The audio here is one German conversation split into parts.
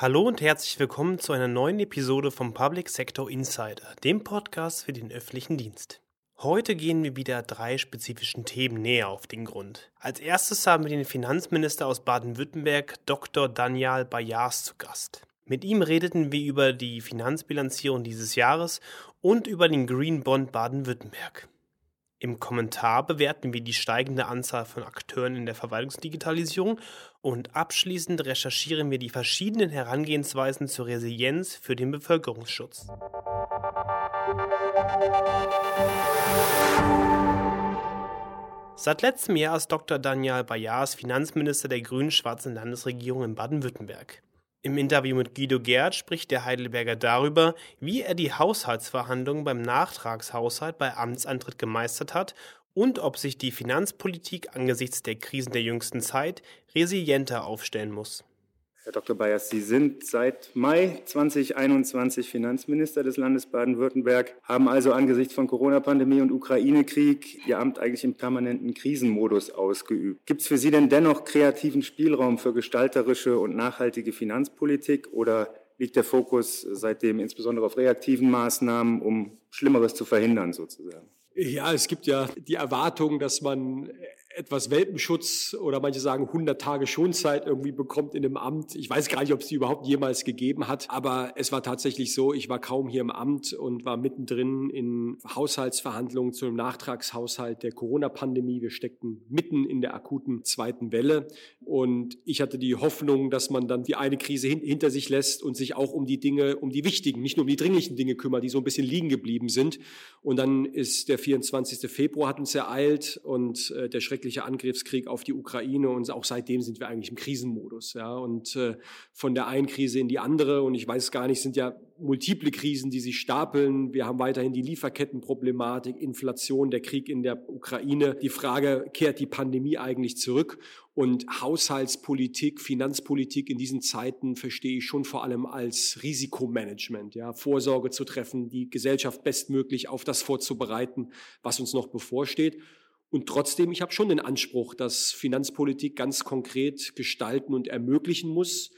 Hallo und herzlich willkommen zu einer neuen Episode vom Public Sector Insider, dem Podcast für den öffentlichen Dienst. Heute gehen wir wieder drei spezifischen Themen näher auf den Grund. Als erstes haben wir den Finanzminister aus Baden-Württemberg, Dr. Daniel Bayars, zu Gast. Mit ihm redeten wir über die Finanzbilanzierung dieses Jahres und über den Green Bond Baden-Württemberg. Im Kommentar bewerten wir die steigende Anzahl von Akteuren in der Verwaltungsdigitalisierung und abschließend recherchieren wir die verschiedenen Herangehensweisen zur Resilienz für den Bevölkerungsschutz. Seit letztem Jahr ist Dr. Daniel Bayars Finanzminister der grün-schwarzen Landesregierung in Baden-Württemberg. Im Interview mit Guido Gerd spricht der Heidelberger darüber, wie er die Haushaltsverhandlungen beim Nachtragshaushalt bei Amtsantritt gemeistert hat und ob sich die Finanzpolitik angesichts der Krisen der jüngsten Zeit resilienter aufstellen muss. Herr Dr. Bayers, Sie sind seit Mai 2021 Finanzminister des Landes Baden-Württemberg, haben also angesichts von Corona-Pandemie und Ukraine-Krieg Ihr Amt eigentlich im permanenten Krisenmodus ausgeübt. Gibt es für Sie denn dennoch kreativen Spielraum für gestalterische und nachhaltige Finanzpolitik oder liegt der Fokus seitdem insbesondere auf reaktiven Maßnahmen, um Schlimmeres zu verhindern sozusagen? Ja, es gibt ja die Erwartung, dass man etwas Welpenschutz oder manche sagen 100 Tage Schonzeit irgendwie bekommt in einem Amt. Ich weiß gar nicht, ob es die überhaupt jemals gegeben hat, aber es war tatsächlich so, ich war kaum hier im Amt und war mittendrin in Haushaltsverhandlungen zu einem Nachtragshaushalt der Corona-Pandemie. Wir steckten mitten in der akuten zweiten Welle und ich hatte die Hoffnung, dass man dann die eine Krise hin hinter sich lässt und sich auch um die Dinge, um die wichtigen, nicht nur um die dringlichen Dinge kümmert, die so ein bisschen liegen geblieben sind. Und dann ist der 24. Februar hat uns ereilt und äh, der Schreck schreckliche Angriffskrieg auf die Ukraine und auch seitdem sind wir eigentlich im Krisenmodus. Ja, und äh, von der einen Krise in die andere und ich weiß gar nicht, sind ja multiple Krisen, die sich stapeln. Wir haben weiterhin die Lieferkettenproblematik, Inflation, der Krieg in der Ukraine. Die Frage, kehrt die Pandemie eigentlich zurück? Und Haushaltspolitik, Finanzpolitik in diesen Zeiten verstehe ich schon vor allem als Risikomanagement, ja, Vorsorge zu treffen, die Gesellschaft bestmöglich auf das vorzubereiten, was uns noch bevorsteht. Und trotzdem, ich habe schon den Anspruch, dass Finanzpolitik ganz konkret gestalten und ermöglichen muss.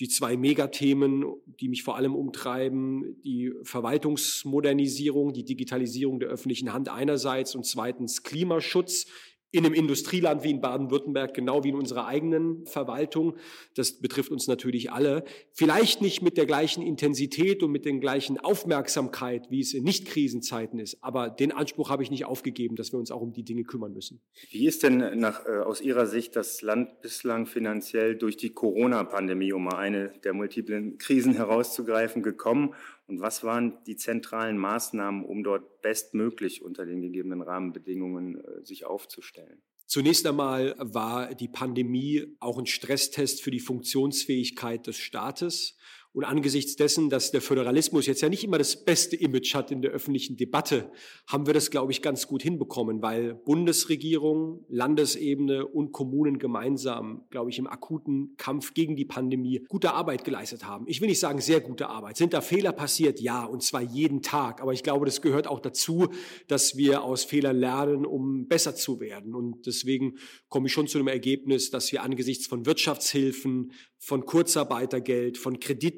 Die zwei Megathemen, die mich vor allem umtreiben, die Verwaltungsmodernisierung, die Digitalisierung der öffentlichen Hand einerseits und zweitens Klimaschutz in einem Industrieland wie in Baden-Württemberg, genau wie in unserer eigenen Verwaltung. Das betrifft uns natürlich alle. Vielleicht nicht mit der gleichen Intensität und mit der gleichen Aufmerksamkeit, wie es in Nicht-Krisenzeiten ist. Aber den Anspruch habe ich nicht aufgegeben, dass wir uns auch um die Dinge kümmern müssen. Wie ist denn nach, äh, aus Ihrer Sicht das Land bislang finanziell durch die Corona-Pandemie, um mal eine der multiplen Krisen herauszugreifen, gekommen? Und was waren die zentralen Maßnahmen, um dort bestmöglich unter den gegebenen Rahmenbedingungen äh, sich aufzustellen? Zunächst einmal war die Pandemie auch ein Stresstest für die Funktionsfähigkeit des Staates. Und angesichts dessen, dass der Föderalismus jetzt ja nicht immer das beste Image hat in der öffentlichen Debatte, haben wir das, glaube ich, ganz gut hinbekommen, weil Bundesregierung, Landesebene und Kommunen gemeinsam, glaube ich, im akuten Kampf gegen die Pandemie gute Arbeit geleistet haben. Ich will nicht sagen sehr gute Arbeit. Sind da Fehler passiert? Ja, und zwar jeden Tag. Aber ich glaube, das gehört auch dazu, dass wir aus Fehlern lernen, um besser zu werden. Und deswegen komme ich schon zu dem Ergebnis, dass wir angesichts von Wirtschaftshilfen, von Kurzarbeitergeld, von Krediten,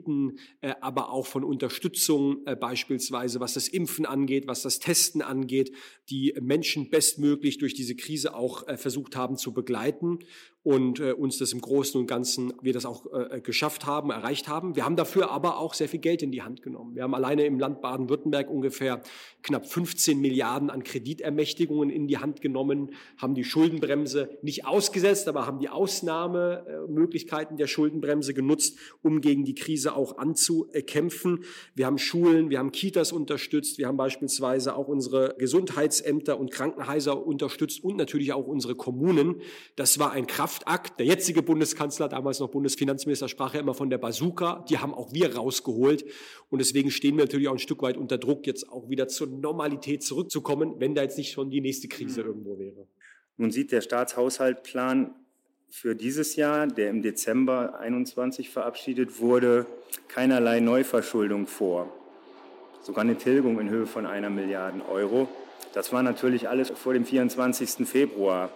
äh, aber auch von Unterstützung äh, beispielsweise, was das Impfen angeht, was das Testen angeht, die Menschen bestmöglich durch diese Krise auch äh, versucht haben zu begleiten und uns das im Großen und Ganzen wir das auch geschafft haben, erreicht haben. Wir haben dafür aber auch sehr viel Geld in die Hand genommen. Wir haben alleine im Land Baden-Württemberg ungefähr knapp 15 Milliarden an Kreditermächtigungen in die Hand genommen, haben die Schuldenbremse nicht ausgesetzt, aber haben die Ausnahmemöglichkeiten der Schuldenbremse genutzt, um gegen die Krise auch anzukämpfen. Wir haben Schulen, wir haben Kitas unterstützt, wir haben beispielsweise auch unsere Gesundheitsämter und Krankenhäuser unterstützt und natürlich auch unsere Kommunen. Das war ein Kraft Kraftakt. Der jetzige Bundeskanzler, damals noch Bundesfinanzminister, sprach ja immer von der Bazooka. Die haben auch wir rausgeholt. Und deswegen stehen wir natürlich auch ein Stück weit unter Druck, jetzt auch wieder zur Normalität zurückzukommen, wenn da jetzt nicht schon die nächste Krise mhm. irgendwo wäre. Nun sieht der Staatshaushaltplan für dieses Jahr, der im Dezember 21 verabschiedet wurde, keinerlei Neuverschuldung vor. Sogar eine Tilgung in Höhe von einer Milliarde Euro. Das war natürlich alles vor dem 24. Februar.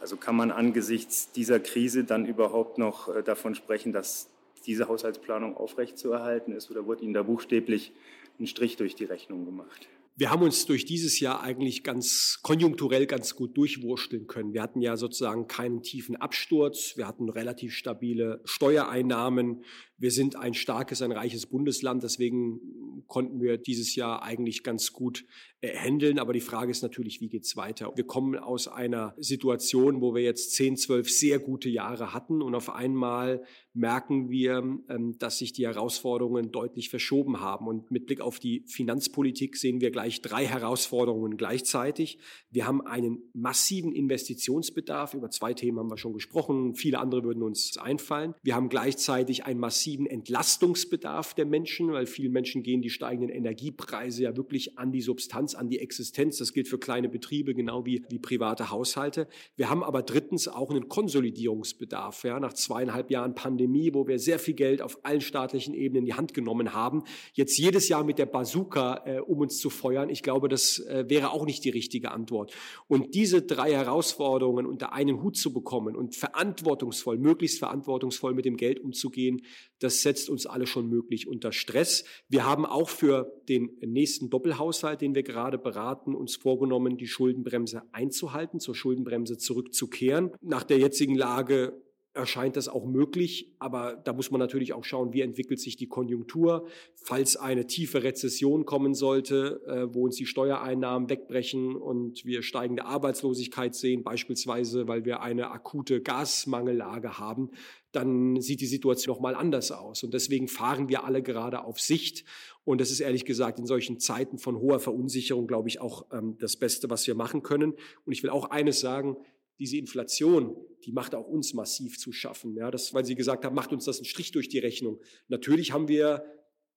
Also kann man angesichts dieser Krise dann überhaupt noch äh, davon sprechen, dass diese Haushaltsplanung aufrechtzuerhalten ist oder wurde Ihnen da buchstäblich ein Strich durch die Rechnung gemacht? Wir haben uns durch dieses Jahr eigentlich ganz konjunkturell ganz gut durchwursteln können. Wir hatten ja sozusagen keinen tiefen Absturz. Wir hatten relativ stabile Steuereinnahmen. Wir sind ein starkes, ein reiches Bundesland. Deswegen konnten wir dieses Jahr eigentlich ganz gut handeln. Aber die Frage ist natürlich, wie geht's weiter? Wir kommen aus einer Situation, wo wir jetzt 10, 12 sehr gute Jahre hatten und auf einmal merken wir, ähm, dass sich die Herausforderungen deutlich verschoben haben. Und mit Blick auf die Finanzpolitik sehen wir gleich drei Herausforderungen gleichzeitig. Wir haben einen massiven Investitionsbedarf. Über zwei Themen haben wir schon gesprochen. Viele andere würden uns einfallen. Wir haben gleichzeitig einen massiven Entlastungsbedarf der Menschen, weil vielen Menschen gehen die steigenden Energiepreise ja wirklich an die Substanz, an die Existenz. Das gilt für kleine Betriebe genau wie, wie private Haushalte. Wir haben aber drittens auch einen Konsolidierungsbedarf. Ja, nach zweieinhalb Jahren Pandemie Pandemie, wo wir sehr viel Geld auf allen staatlichen Ebenen in die Hand genommen haben, jetzt jedes Jahr mit der Bazooka, äh, um uns zu feuern, ich glaube, das äh, wäre auch nicht die richtige Antwort. Und diese drei Herausforderungen unter einen Hut zu bekommen und verantwortungsvoll, möglichst verantwortungsvoll mit dem Geld umzugehen, das setzt uns alle schon möglich unter Stress. Wir haben auch für den nächsten Doppelhaushalt, den wir gerade beraten, uns vorgenommen, die Schuldenbremse einzuhalten, zur Schuldenbremse zurückzukehren. Nach der jetzigen Lage erscheint das auch möglich, aber da muss man natürlich auch schauen, wie entwickelt sich die Konjunktur. Falls eine tiefe Rezession kommen sollte, äh, wo uns die Steuereinnahmen wegbrechen und wir steigende Arbeitslosigkeit sehen, beispielsweise weil wir eine akute Gasmangellage haben, dann sieht die Situation noch mal anders aus. Und deswegen fahren wir alle gerade auf Sicht. Und das ist ehrlich gesagt in solchen Zeiten von hoher Verunsicherung, glaube ich, auch ähm, das Beste, was wir machen können. Und ich will auch eines sagen, diese Inflation, die macht auch uns massiv zu schaffen. Ja, das, weil Sie gesagt haben, macht uns das einen Strich durch die Rechnung. Natürlich haben wir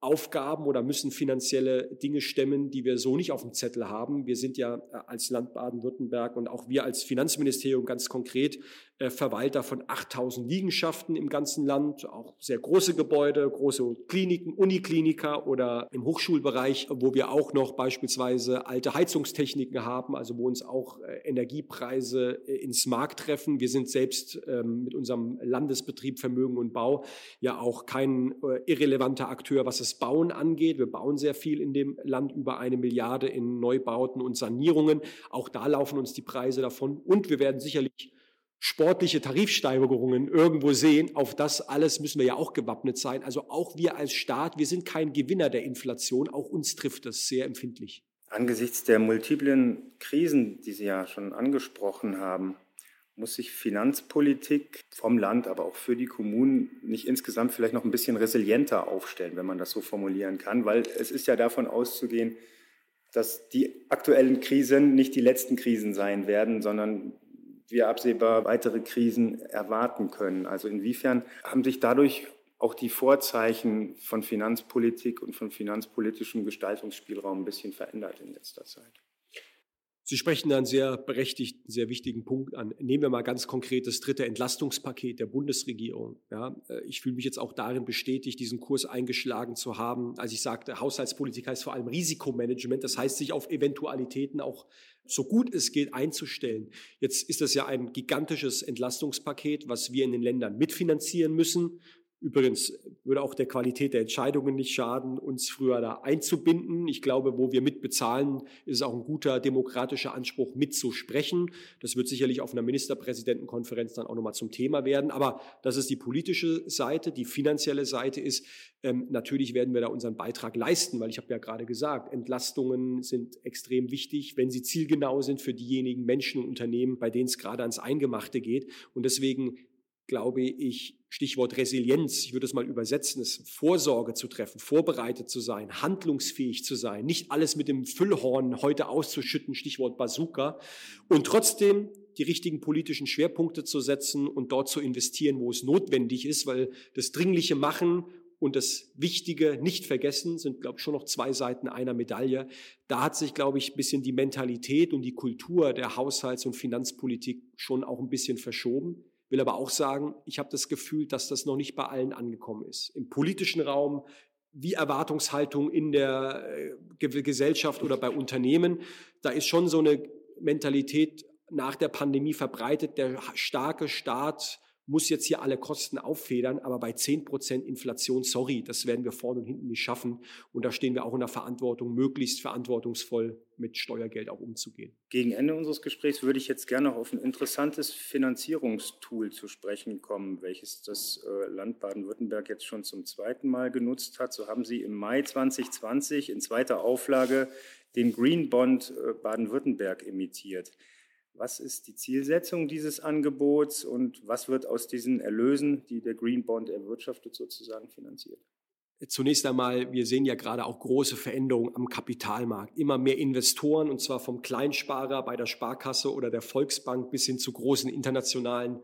Aufgaben oder müssen finanzielle Dinge stemmen, die wir so nicht auf dem Zettel haben. Wir sind ja äh, als Land Baden-Württemberg und auch wir als Finanzministerium ganz konkret äh, Verwalter von 8000 Liegenschaften im ganzen Land, auch sehr große Gebäude, große Kliniken, Unikliniker oder im Hochschulbereich, wo wir auch noch beispielsweise alte Heizungstechniken haben, also wo uns auch äh, Energiepreise ins Markt treffen. Wir sind selbst ähm, mit unserem Landesbetrieb Vermögen und Bau ja auch kein irrelevanter Akteur, was das Bauen angeht. Wir bauen sehr viel in dem Land, über eine Milliarde in Neubauten und Sanierungen. Auch da laufen uns die Preise davon und wir werden sicherlich sportliche Tarifsteigerungen irgendwo sehen, auf das alles müssen wir ja auch gewappnet sein. Also auch wir als Staat, wir sind kein Gewinner der Inflation, auch uns trifft das sehr empfindlich. Angesichts der multiplen Krisen, die Sie ja schon angesprochen haben, muss sich Finanzpolitik vom Land, aber auch für die Kommunen nicht insgesamt vielleicht noch ein bisschen resilienter aufstellen, wenn man das so formulieren kann, weil es ist ja davon auszugehen, dass die aktuellen Krisen nicht die letzten Krisen sein werden, sondern wir absehbar weitere Krisen erwarten können. Also inwiefern haben sich dadurch auch die Vorzeichen von Finanzpolitik und von finanzpolitischem Gestaltungsspielraum ein bisschen verändert in letzter Zeit? Sie sprechen einen sehr berechtigten, sehr wichtigen Punkt an. Nehmen wir mal ganz konkret das dritte Entlastungspaket der Bundesregierung. Ja, äh, ich fühle mich jetzt auch darin bestätigt, diesen Kurs eingeschlagen zu haben. Als ich sagte, Haushaltspolitik heißt vor allem Risikomanagement. Das heißt, sich auf Eventualitäten auch so gut es geht einzustellen. Jetzt ist das ja ein gigantisches Entlastungspaket, was wir in den Ländern mitfinanzieren müssen. Übrigens würde auch der Qualität der Entscheidungen nicht schaden, uns früher da einzubinden. Ich glaube, wo wir mitbezahlen, ist es auch ein guter demokratischer Anspruch, mitzusprechen. Das wird sicherlich auf einer Ministerpräsidentenkonferenz dann auch nochmal zum Thema werden. Aber das ist die politische Seite. Die finanzielle Seite ist, ähm, natürlich werden wir da unseren Beitrag leisten, weil ich habe ja gerade gesagt, Entlastungen sind extrem wichtig, wenn sie zielgenau sind für diejenigen Menschen und Unternehmen, bei denen es gerade ans Eingemachte geht. Und deswegen glaube ich, Stichwort Resilienz, ich würde es mal übersetzen, ist Vorsorge zu treffen, vorbereitet zu sein, handlungsfähig zu sein, nicht alles mit dem Füllhorn heute auszuschütten, Stichwort Bazooka, und trotzdem die richtigen politischen Schwerpunkte zu setzen und dort zu investieren, wo es notwendig ist, weil das dringliche Machen und das Wichtige nicht vergessen sind, glaube ich, schon noch zwei Seiten einer Medaille. Da hat sich, glaube ich, ein bisschen die Mentalität und die Kultur der Haushalts- und Finanzpolitik schon auch ein bisschen verschoben will aber auch sagen, ich habe das Gefühl, dass das noch nicht bei allen angekommen ist. Im politischen Raum, wie Erwartungshaltung in der äh, Gesellschaft oder bei Unternehmen, da ist schon so eine Mentalität nach der Pandemie verbreitet, der starke Staat muss jetzt hier alle Kosten auffedern, aber bei 10% Inflation, sorry, das werden wir vorne und hinten nicht schaffen. Und da stehen wir auch in der Verantwortung, möglichst verantwortungsvoll mit Steuergeld auch umzugehen. Gegen Ende unseres Gesprächs würde ich jetzt gerne noch auf ein interessantes Finanzierungstool zu sprechen kommen, welches das äh, Land Baden-Württemberg jetzt schon zum zweiten Mal genutzt hat. So haben Sie im Mai 2020 in zweiter Auflage den Green Bond äh, Baden-Württemberg emittiert. Was ist die Zielsetzung dieses Angebots und was wird aus diesen Erlösen, die der Green Bond erwirtschaftet, sozusagen finanziert? Zunächst einmal, wir sehen ja gerade auch große Veränderungen am Kapitalmarkt. Immer mehr Investoren, und zwar vom Kleinsparer bei der Sparkasse oder der Volksbank bis hin zu großen internationalen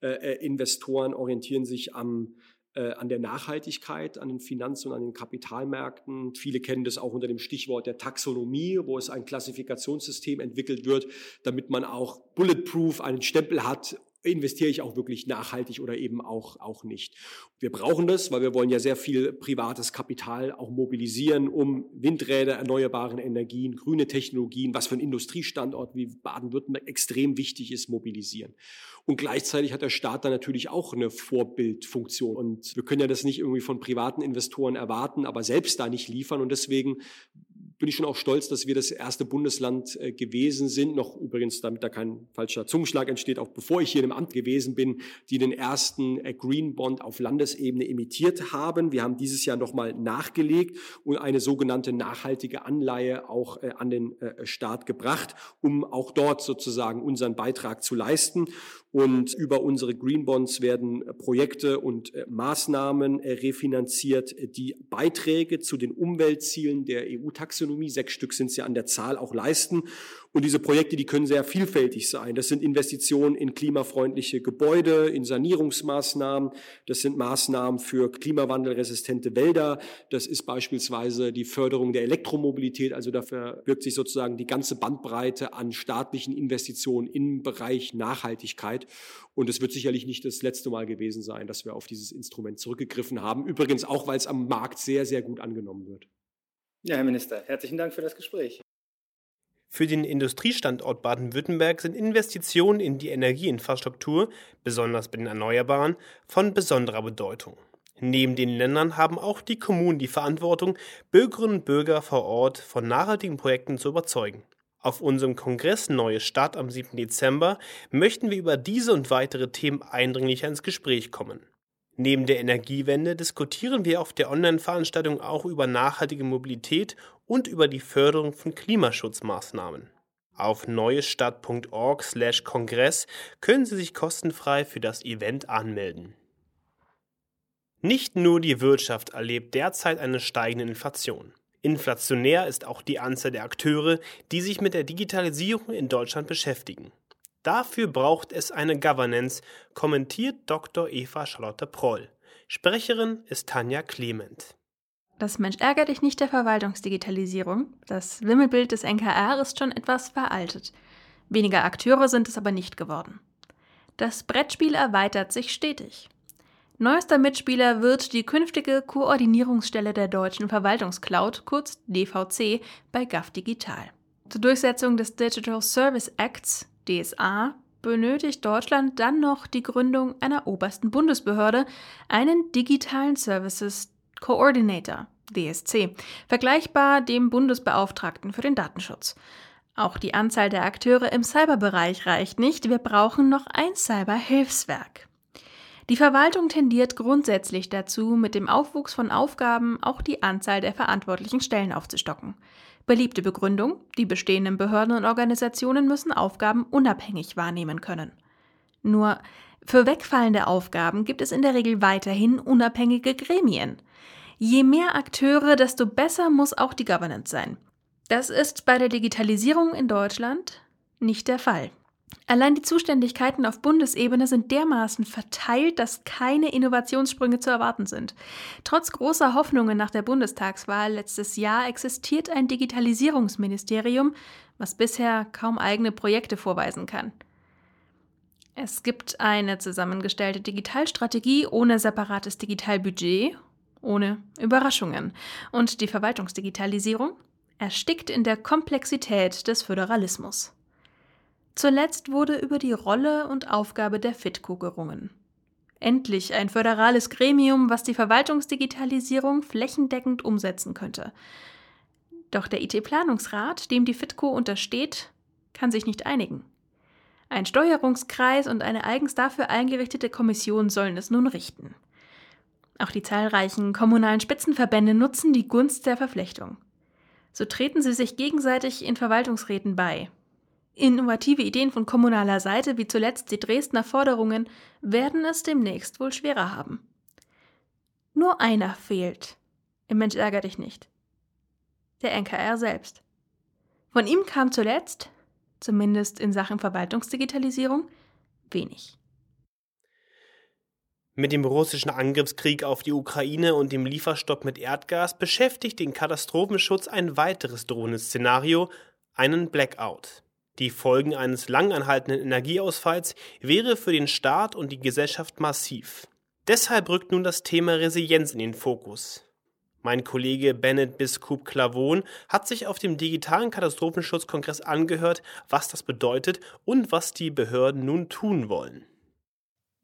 äh, äh Investoren, orientieren sich am an der Nachhaltigkeit, an den Finanz- und an den Kapitalmärkten. Viele kennen das auch unter dem Stichwort der Taxonomie, wo es ein Klassifikationssystem entwickelt wird, damit man auch bulletproof einen Stempel hat investiere ich auch wirklich nachhaltig oder eben auch, auch nicht. Wir brauchen das, weil wir wollen ja sehr viel privates Kapital auch mobilisieren, um Windräder, erneuerbaren Energien, grüne Technologien, was für ein Industriestandort wie Baden-Württemberg extrem wichtig ist, mobilisieren. Und gleichzeitig hat der Staat da natürlich auch eine Vorbildfunktion. Und wir können ja das nicht irgendwie von privaten Investoren erwarten, aber selbst da nicht liefern. Und deswegen bin ich schon auch stolz, dass wir das erste Bundesland äh, gewesen sind, noch übrigens, damit da kein falscher Zungenschlag entsteht, auch bevor ich hier im Amt gewesen bin, die den ersten äh, Green Bond auf Landesebene emittiert haben. Wir haben dieses Jahr nochmal nachgelegt und eine sogenannte nachhaltige Anleihe auch äh, an den Staat gebracht, um auch dort sozusagen unseren Beitrag zu leisten. Und über unsere Green Bonds werden Projekte und Maßnahmen refinanziert, die Beiträge zu den Umweltzielen der EU-Taxonomie Taxonomie, sechs Stück sind es ja an der Zahl, auch leisten. Und diese Projekte, die können sehr vielfältig sein. Das sind Investitionen in klimafreundliche Gebäude, in Sanierungsmaßnahmen. Das sind Maßnahmen für klimawandelresistente Wälder. Das ist beispielsweise die Förderung der Elektromobilität. Also dafür wirkt sich sozusagen die ganze Bandbreite an staatlichen Investitionen im Bereich Nachhaltigkeit. Und es wird sicherlich nicht das letzte Mal gewesen sein, dass wir auf dieses Instrument zurückgegriffen haben. Übrigens auch, weil es am Markt sehr, sehr gut angenommen wird. Ja, Herr Minister, herzlichen Dank für das Gespräch. Für den Industriestandort Baden-Württemberg sind Investitionen in die Energieinfrastruktur, besonders bei den Erneuerbaren, von besonderer Bedeutung. Neben den Ländern haben auch die Kommunen die Verantwortung, Bürgerinnen und Bürger vor Ort von nachhaltigen Projekten zu überzeugen. Auf unserem Kongress Neue Stadt am 7. Dezember möchten wir über diese und weitere Themen eindringlicher ins Gespräch kommen. Neben der Energiewende diskutieren wir auf der Online-Veranstaltung auch über nachhaltige Mobilität und über die Förderung von Klimaschutzmaßnahmen. Auf neuestadt.org/kongress können Sie sich kostenfrei für das Event anmelden. Nicht nur die Wirtschaft erlebt derzeit eine steigende Inflation. Inflationär ist auch die Anzahl der Akteure, die sich mit der Digitalisierung in Deutschland beschäftigen. Dafür braucht es eine Governance, kommentiert Dr. Eva Charlotte Proll. Sprecherin ist Tanja Clement. Das Mensch ärgert dich nicht der Verwaltungsdigitalisierung. Das Wimmelbild des NKR ist schon etwas veraltet. Weniger Akteure sind es aber nicht geworden. Das Brettspiel erweitert sich stetig. Neuester Mitspieler wird die künftige Koordinierungsstelle der deutschen Verwaltungscloud, kurz DVC, bei GAF Digital. Zur Durchsetzung des Digital Service Acts DSA benötigt Deutschland dann noch die Gründung einer obersten Bundesbehörde, einen digitalen Services Coordinator, DSC, vergleichbar dem Bundesbeauftragten für den Datenschutz. Auch die Anzahl der Akteure im Cyberbereich reicht nicht, wir brauchen noch ein Cyberhilfswerk. Die Verwaltung tendiert grundsätzlich dazu, mit dem Aufwuchs von Aufgaben auch die Anzahl der verantwortlichen Stellen aufzustocken. Beliebte Begründung, die bestehenden Behörden und Organisationen müssen Aufgaben unabhängig wahrnehmen können. Nur für wegfallende Aufgaben gibt es in der Regel weiterhin unabhängige Gremien. Je mehr Akteure, desto besser muss auch die Governance sein. Das ist bei der Digitalisierung in Deutschland nicht der Fall. Allein die Zuständigkeiten auf Bundesebene sind dermaßen verteilt, dass keine Innovationssprünge zu erwarten sind. Trotz großer Hoffnungen nach der Bundestagswahl letztes Jahr existiert ein Digitalisierungsministerium, was bisher kaum eigene Projekte vorweisen kann. Es gibt eine zusammengestellte Digitalstrategie ohne separates Digitalbudget, ohne Überraschungen. Und die Verwaltungsdigitalisierung erstickt in der Komplexität des Föderalismus. Zuletzt wurde über die Rolle und Aufgabe der FITCO gerungen. Endlich ein föderales Gremium, was die Verwaltungsdigitalisierung flächendeckend umsetzen könnte. Doch der IT-Planungsrat, dem die FITCO untersteht, kann sich nicht einigen. Ein Steuerungskreis und eine eigens dafür eingerichtete Kommission sollen es nun richten. Auch die zahlreichen kommunalen Spitzenverbände nutzen die Gunst der Verflechtung. So treten sie sich gegenseitig in Verwaltungsräten bei. Innovative Ideen von kommunaler Seite, wie zuletzt die Dresdner Forderungen, werden es demnächst wohl schwerer haben. Nur einer fehlt. Im Mensch ärger dich nicht. Der NKR selbst. Von ihm kam zuletzt, zumindest in Sachen Verwaltungsdigitalisierung, wenig. Mit dem russischen Angriffskrieg auf die Ukraine und dem Lieferstopp mit Erdgas beschäftigt den Katastrophenschutz ein weiteres drohendes Szenario, einen Blackout. Die Folgen eines langanhaltenden Energieausfalls wäre für den Staat und die Gesellschaft massiv. Deshalb rückt nun das Thema Resilienz in den Fokus. Mein Kollege Bennett Biskup Clavon hat sich auf dem digitalen Katastrophenschutzkongress angehört, was das bedeutet und was die Behörden nun tun wollen.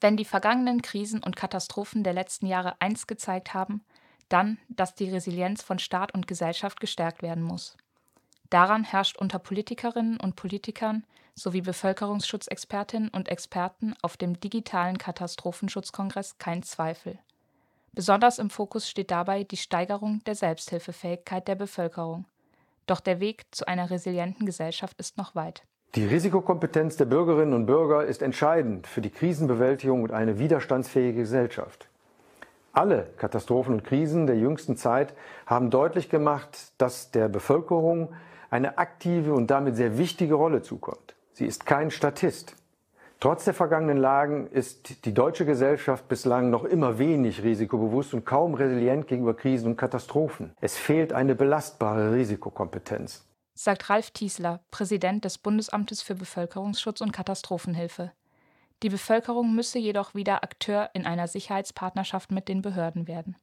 Wenn die vergangenen Krisen und Katastrophen der letzten Jahre eins gezeigt haben, dann, dass die Resilienz von Staat und Gesellschaft gestärkt werden muss. Daran herrscht unter Politikerinnen und Politikern sowie Bevölkerungsschutzexpertinnen und Experten auf dem digitalen Katastrophenschutzkongress kein Zweifel. Besonders im Fokus steht dabei die Steigerung der Selbsthilfefähigkeit der Bevölkerung. Doch der Weg zu einer resilienten Gesellschaft ist noch weit. Die Risikokompetenz der Bürgerinnen und Bürger ist entscheidend für die Krisenbewältigung und eine widerstandsfähige Gesellschaft. Alle Katastrophen und Krisen der jüngsten Zeit haben deutlich gemacht, dass der Bevölkerung eine aktive und damit sehr wichtige Rolle zukommt. Sie ist kein Statist. Trotz der vergangenen Lagen ist die deutsche Gesellschaft bislang noch immer wenig risikobewusst und kaum resilient gegenüber Krisen und Katastrophen. Es fehlt eine belastbare Risikokompetenz sagt Ralf Tiesler, Präsident des Bundesamtes für Bevölkerungsschutz und Katastrophenhilfe. Die Bevölkerung müsse jedoch wieder Akteur in einer Sicherheitspartnerschaft mit den Behörden werden.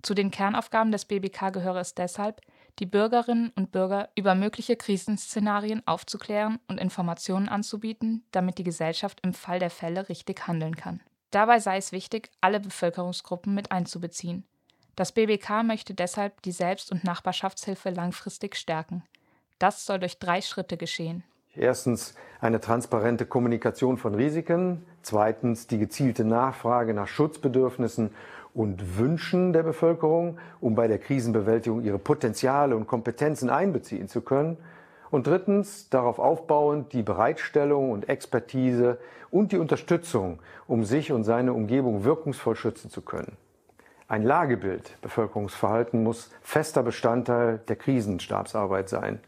Zu den Kernaufgaben des BBK gehöre es deshalb, die Bürgerinnen und Bürger über mögliche Krisenszenarien aufzuklären und Informationen anzubieten, damit die Gesellschaft im Fall der Fälle richtig handeln kann. Dabei sei es wichtig, alle Bevölkerungsgruppen mit einzubeziehen. Das BBK möchte deshalb die Selbst- und Nachbarschaftshilfe langfristig stärken. Das soll durch drei Schritte geschehen. Erstens eine transparente Kommunikation von Risiken, zweitens die gezielte Nachfrage nach Schutzbedürfnissen und Wünschen der Bevölkerung, um bei der Krisenbewältigung ihre Potenziale und Kompetenzen einbeziehen zu können. Und drittens darauf aufbauend die Bereitstellung und Expertise und die Unterstützung, um sich und seine Umgebung wirkungsvoll schützen zu können. Ein Lagebild Bevölkerungsverhalten muss fester Bestandteil der Krisenstabsarbeit sein.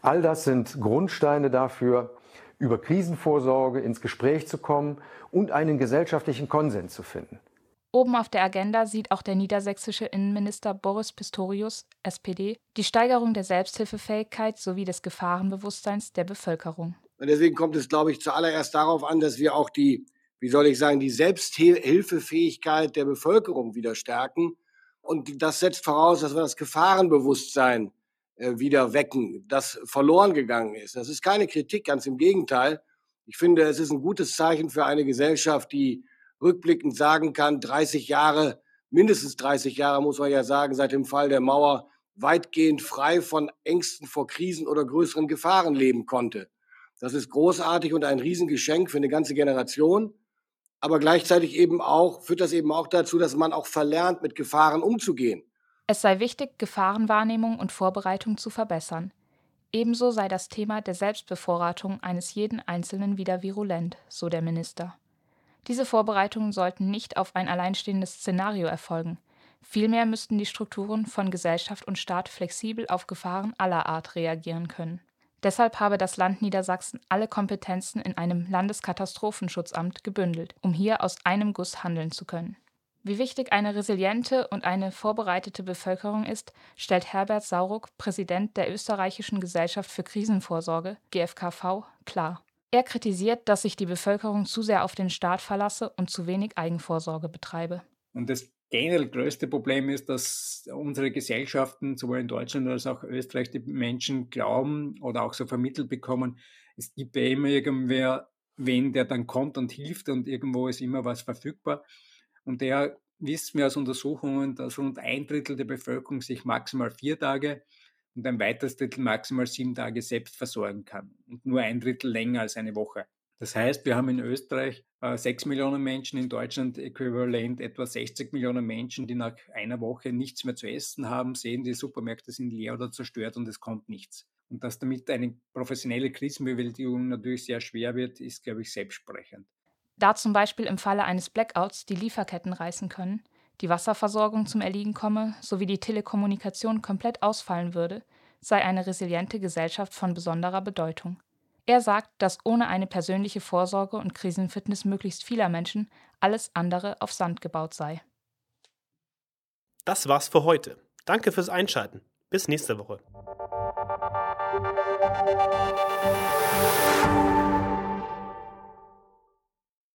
All das sind Grundsteine dafür, über Krisenvorsorge ins Gespräch zu kommen und einen gesellschaftlichen Konsens zu finden. Oben auf der Agenda sieht auch der niedersächsische Innenminister Boris Pistorius, SPD, die Steigerung der Selbsthilfefähigkeit sowie des Gefahrenbewusstseins der Bevölkerung. Und deswegen kommt es, glaube ich, zuallererst darauf an, dass wir auch die, wie soll ich sagen, die Selbsthilfefähigkeit der Bevölkerung wieder stärken. Und das setzt voraus, dass wir das Gefahrenbewusstsein äh, wieder wecken, das verloren gegangen ist. Das ist keine Kritik, ganz im Gegenteil. Ich finde, es ist ein gutes Zeichen für eine Gesellschaft, die rückblickend sagen kann, 30 Jahre, mindestens 30 Jahre muss man ja sagen, seit dem Fall der Mauer weitgehend frei von Ängsten vor Krisen oder größeren Gefahren leben konnte. Das ist großartig und ein Riesengeschenk für eine ganze Generation. Aber gleichzeitig eben auch, führt das eben auch dazu, dass man auch verlernt, mit Gefahren umzugehen. Es sei wichtig, Gefahrenwahrnehmung und Vorbereitung zu verbessern. Ebenso sei das Thema der Selbstbevorratung eines jeden Einzelnen wieder virulent, so der Minister. Diese Vorbereitungen sollten nicht auf ein alleinstehendes Szenario erfolgen. Vielmehr müssten die Strukturen von Gesellschaft und Staat flexibel auf Gefahren aller Art reagieren können. Deshalb habe das Land Niedersachsen alle Kompetenzen in einem Landeskatastrophenschutzamt gebündelt, um hier aus einem Guss handeln zu können. Wie wichtig eine resiliente und eine vorbereitete Bevölkerung ist, stellt Herbert Sauruck, Präsident der Österreichischen Gesellschaft für Krisenvorsorge GfKV, klar. Er kritisiert, dass sich die Bevölkerung zu sehr auf den Staat verlasse und zu wenig Eigenvorsorge betreibe. Und das generell größte Problem ist, dass unsere Gesellschaften, sowohl in Deutschland als auch Österreich, die Menschen glauben oder auch so vermittelt bekommen, es gibt ja immer irgendwer wen der dann kommt und hilft und irgendwo ist immer was verfügbar. Und der wissen wir aus Untersuchungen, dass rund ein Drittel der Bevölkerung sich maximal vier Tage und ein weiteres Drittel maximal sieben Tage selbst versorgen kann und nur ein Drittel länger als eine Woche. Das heißt, wir haben in Österreich äh, 6 Millionen Menschen, in Deutschland äquivalent etwa 60 Millionen Menschen, die nach einer Woche nichts mehr zu essen haben, sehen, die Supermärkte sind leer oder zerstört und es kommt nichts. Und dass damit eine professionelle Krisenbewältigung natürlich sehr schwer wird, ist, glaube ich, selbstsprechend. Da zum Beispiel im Falle eines Blackouts die Lieferketten reißen können, die Wasserversorgung zum Erliegen komme sowie die Telekommunikation komplett ausfallen würde, sei eine resiliente Gesellschaft von besonderer Bedeutung. Er sagt, dass ohne eine persönliche Vorsorge und Krisenfitness möglichst vieler Menschen alles andere auf Sand gebaut sei. Das war's für heute. Danke fürs Einschalten. Bis nächste Woche.